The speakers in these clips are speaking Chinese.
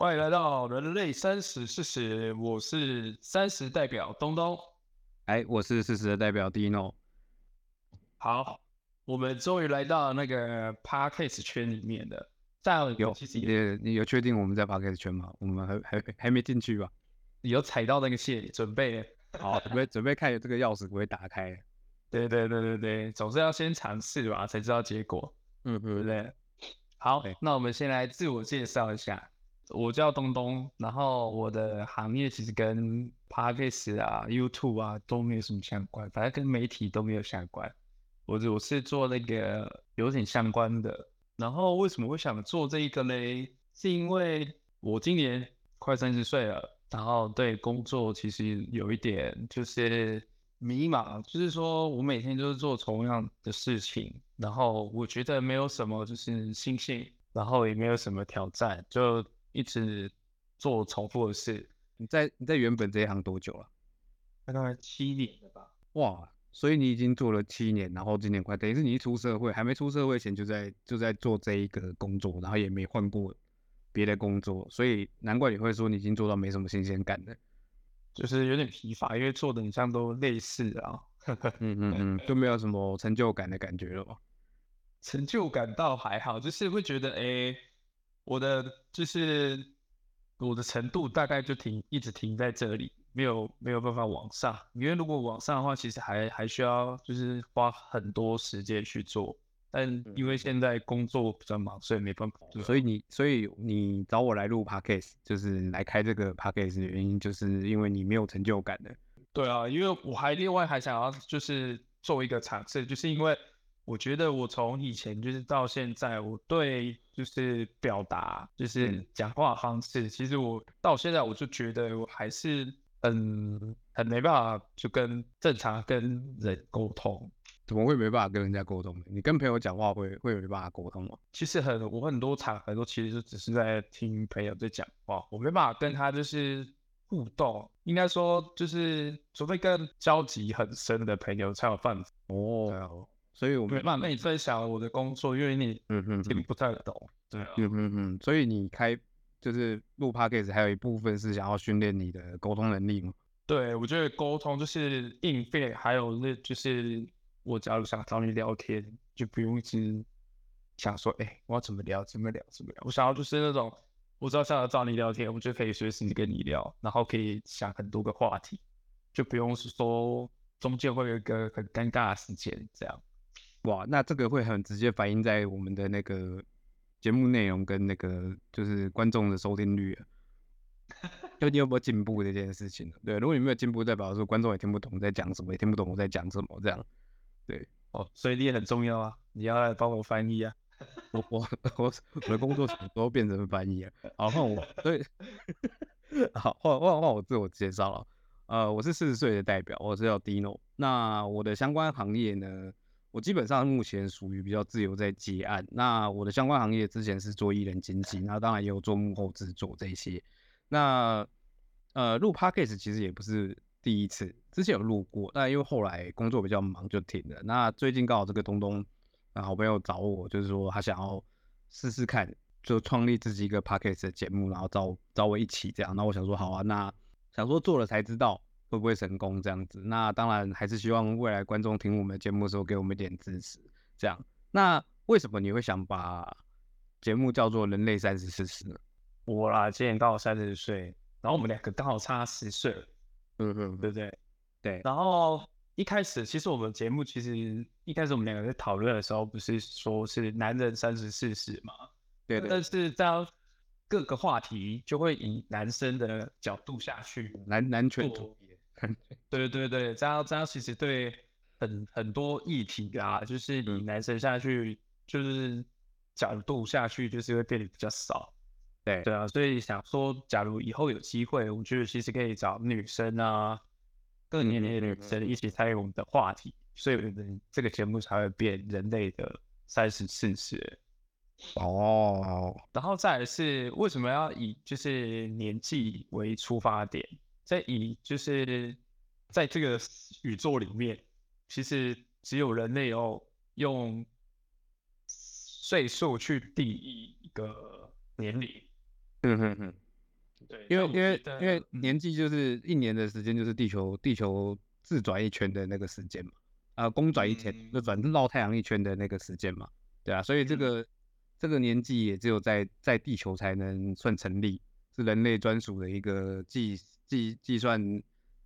欢迎来到人类三十四十，我是三十代表东东。哎，我是四十的代表 Dino。好，我们终于来到那个 Parkes 圈里面的。但有，其实你你有确定我们在 Parkes 圈吗？我们还还还没进去吧？有踩到那个线，准备好，准备准备看这个钥匙不会打开。对对对对对，总是要先尝试吧，才知道结果。嗯，对不对？好，那我们先来自我介绍一下，我叫东东，然后我的行业其实跟 Podcast 啊、YouTube 啊都没有什么相关，反正跟媒体都没有相关。我我是做那个有点相关的。然后为什么会想做这一个嘞？是因为我今年快三十岁了，然后对工作其实有一点就是迷茫，就是说我每天都是做同样的事情。然后我觉得没有什么就是新鲜，然后也没有什么挑战，就一直做重复的事。你在你在原本这一行多久了？大概七年了吧。哇，所以你已经做了七年，然后今年快等于是你一出社会，还没出社会前就在就在做这一个工作，然后也没换过别的工作，所以难怪你会说你已经做到没什么新鲜感的，就是有点疲乏，因为做的很像都类似啊。嗯嗯嗯，就没有什么成就感的感觉了。成就感倒还好，就是会觉得，哎，我的就是我的程度大概就停，一直停在这里，没有没有办法往上。因为如果往上的话，其实还还需要就是花很多时间去做。但因为现在工作比较忙，所以没办法。所以你所以你找我来录 podcast，就是来开这个 podcast 的原因，就是因为你没有成就感的。对啊，因为我还另外还想要就是做一个尝试，就是因为。我觉得我从以前就是到现在，我对就是表达就是讲话方式，其实我到现在我就觉得我还是很很没办法就跟正常跟人沟通。怎么会没办法跟人家沟通呢？你跟朋友讲话会会没办法沟通吗？其实很我很多场合都其实就只是在听朋友在讲话，我没办法跟他就是互动。应该说就是除非跟交集很深的朋友才有办法哦。所以我没办法跟你分享我的工作，因为你嗯嗯听不太懂，对啊，嗯嗯嗯，所以你开就是录 podcast，还有一部分是想要训练你的沟通能力吗？对，我觉得沟通就是应变，还有那就是我假如想找你聊天，就不用一直想说，哎，我要怎么聊，怎么聊，怎么聊。我想要就是那种，我知道想要找你聊天，我就可以随时跟你聊，然后可以想很多个话题，就不用是说中间会有一个很尴尬的时间这样。哇，那这个会很直接反映在我们的那个节目内容跟那个就是观众的收听率啊，就你有没有进步这件事情？对，如果你没有进步，代表说观众也听不懂在讲什么，也听不懂我在讲什么，这样，对，哦，所以你也很重要啊，你要来帮我翻译啊，我我我我的工作什么时候变成翻译啊？好换我，对，好换换换我自我介绍了，呃，我是四十岁的代表，我是叫 Dino，那我的相关行业呢？我基本上目前属于比较自由在接案。那我的相关行业之前是做艺人经纪，那当然也有做幕后制作这些。那呃录 podcast 其实也不是第一次，之前有录过，但因为后来工作比较忙就停了。那最近刚好这个东东啊好朋友找我，就是说他想要试试看，就创立自己一个 podcast 的节目，然后找找我一起这样。那我想说好啊，那想说做了才知道。会不会成功这样子？那当然还是希望未来观众听我们节目的时候给我们一点支持。这样，那为什么你会想把节目叫做《人类三十四十》呢？我啦，今年刚好三十岁，然后我们两个刚好差十岁，嗯嗯，对不对？对。然后一开始，其实我们节目其实一开始我们两个在讨论的时候，不是说是男人三十四十嘛？对。但是在各个话题就会以男生的角度下去，男男权主义。对对对，这样这样其实对很很多议题啊，就是你男生下去就是角度下去，就是会变得比较少。对对啊，所以想说，假如以后有机会，我觉得其实可以找女生啊，更年龄的女生一起参与我们的话题，所以这个节目才会变人类的三十四十。哦，然后再来是为什么要以就是年纪为出发点？在以就是在这个宇宙里面，其实只有人类哦用岁数去定义一个年龄。嗯哼哼，对，因为因为因为年纪就是一年的时间，就是地球地球自转一圈的那个时间嘛，啊，公转一天就转绕太阳一圈的那个时间嘛，对啊，所以这个这个年纪也只有在在地球才能算成立，是人类专属的一个计计计算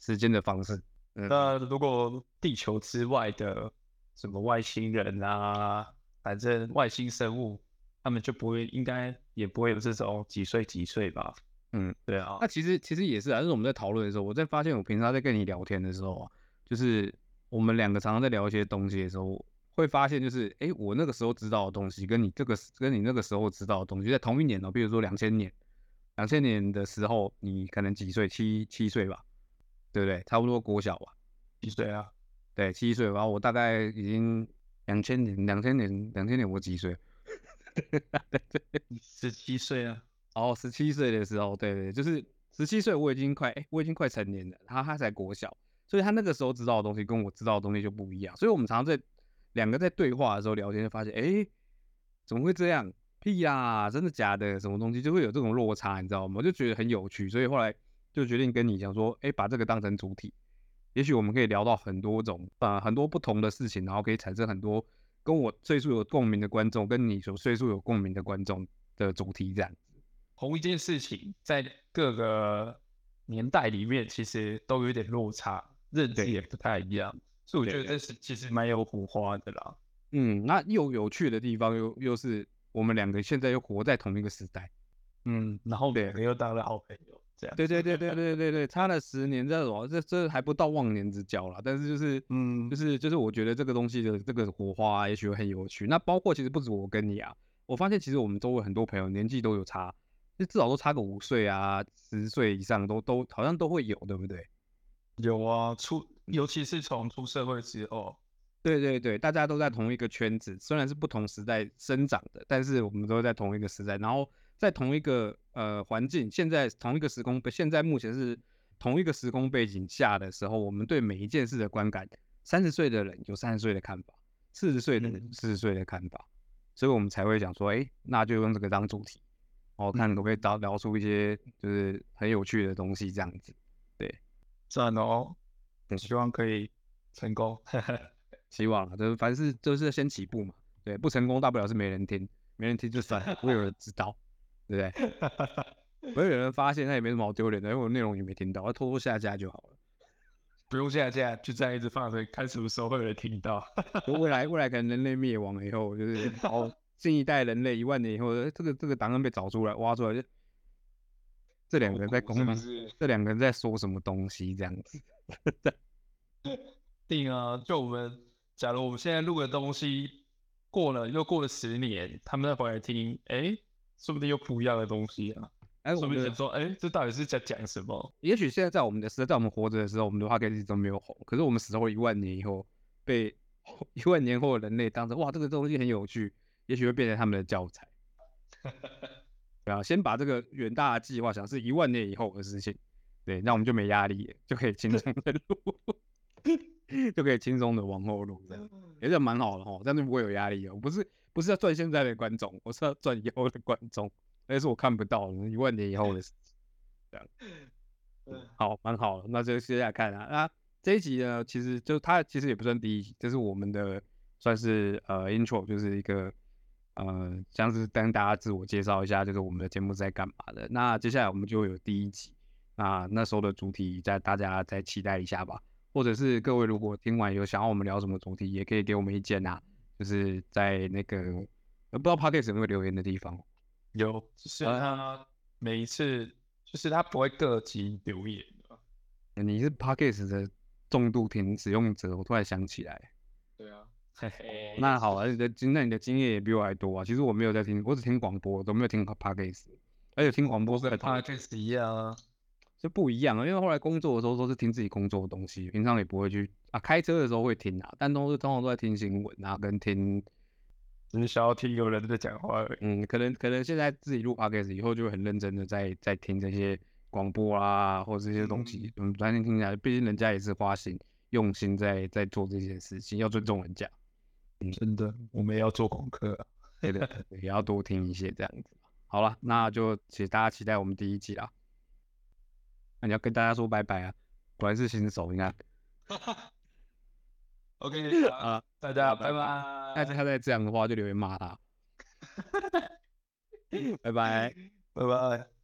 时间的方式。那如果地球之外的什么外星人啊，反正外星生物，他们就不会，应该也不会有这种几岁几岁吧？嗯，对啊。那其实其实也是啊，就是我们在讨论的时候，我在发现我平常在跟你聊天的时候啊，就是我们两个常常在聊一些东西的时候，会发现就是，哎，我那个时候知道的东西，跟你这个跟你那个时候知道的东西，在同一年哦，比如说两千年，两千年的时候，你可能几岁？七七岁吧。对不对？差不多国小吧，几岁啊？对，七岁。然后我大概已经两千年，两千年，两千年我几岁？十七岁啊。哦，十七岁的时候，对对，就是十七岁，我已经快，我已经快成年了。他他才国小，所以他那个时候知道的东西跟我知道的东西就不一样。所以我们常常在两个在对话的时候聊天，就发现，哎，怎么会这样？屁呀，真的假的？什么东西就会有这种落差，你知道吗？我就觉得很有趣，所以后来。就决定跟你讲说，哎，把这个当成主体，也许我们可以聊到很多种，呃，很多不同的事情，然后可以产生很多跟我岁数有共鸣的观众，跟你所岁数有共鸣的观众的主题这样子。同一件事情，在各个年代里面，其实都有点落差，认知也不太一样，所以我觉得这是其实蛮有火花的啦。嗯，那又有趣的地方，又又是我们两个现在又活在同一个时代，嗯，然后两个又当了好朋友。这样对对对对对对对，差了十年，这种这这还不到忘年之交啦。但是就是，嗯，就是就是，我觉得这个东西的这个火花也许会很有趣。那包括其实不止我跟你啊，我发现其实我们周围很多朋友年纪都有差，就至少都差个五岁啊，十岁以上都都好像都会有，对不对？有啊，出尤其是从出社会之后，对对对，大家都在同一个圈子，虽然是不同时代生长的，但是我们都在同一个时代，然后。在同一个呃环境，现在同一个时空，现在目前是同一个时空背景下的时候，我们对每一件事的观感，三十岁的人有三十岁的看法，四十岁的人四十岁的看法，所以我们才会讲说，哎，那就用这个当主题，我看可不可以聊聊出一些就是很有趣的东西这样子，对，赞哦，希望可以成功，希望啊，就是凡事都是先起步嘛，对，不成功大不了是没人听，没人听就算，不会有人知道。对不对？不会有人发现，那也没什么好丢脸的，因为我内容也没听到，我偷偷下架就好了。不用下架，就这样一直放着，看什么时候会有人听到。未来未来可能人类灭亡以后，就是 哦新一代人类一万年以后，这个这个档案被找出来挖出来，就这两个人在公，这两个人在说什么东西这样子。定啊，就我们假如我们现在录的东西过了又过了十年，他们再回来听，哎。说不定有不一样的东西啊！哎，我们说，哎，这到底是在讲什么？也许现在在我们的时代，在我们活着的时候，我们的话可以一直都没有红。可是我们死后一万年以后，被 一万年后的人类当成哇，这个东西很有趣，也许会变成他们的教材。对啊，先把这个远大的计划想是一万年以后的事情，对，那我们就没压力，就可以轻松的录，就可以轻松的往后录，这样也是蛮好的哈，这样就不会有压力哦，不是。不是要赚现在的观众，我是要赚以后的观众，那是我看不到一万年以后的事情。这样，好，蛮好的，那就接下来看啊。那这一集呢，其实就它其实也不算第一集，这是我们的算是呃 intro，就是一个呃像是跟大家自我介绍一下，就是我们的节目在干嘛的。那接下来我们就有第一集，那那时候的主题再大家再期待一下吧。或者是各位如果听完有想要我们聊什么主题，也可以给我们意见呐。就是在那个不知道 podcast 有没有留言的地方，有，就是他每一次，就是他不会各级留言的。你是 podcast 的重度听使用者，我突然想起来。对啊，那好啊，你的经，那你的经验也比我还多啊。其实我没有在听，我只听广播，都没有听 podcast，而且听广播跟 podcast 一样啊。就不一样啊，因为后来工作的时候都是听自己工作的东西，平常也不会去啊。开车的时候会听啊，但都是通常都在听新闻啊，跟听，只是想要听有人在讲话。嗯，可能可能现在自己录 podcast 以后就会很认真的在在听这些广播啊，或者这些东西，嗯，专心听起来，毕竟人家也是花心用心在在做这件事情，要尊重人家。嗯，真的，我们也要做功课，对的，也要多听一些这样子。好了，那就请大家期待我们第一季啦。那你要跟大家说拜拜啊，果然是新手，你看。OK 啊，大家拜拜。但是他再这样的话，就留言骂他。拜拜，拜拜。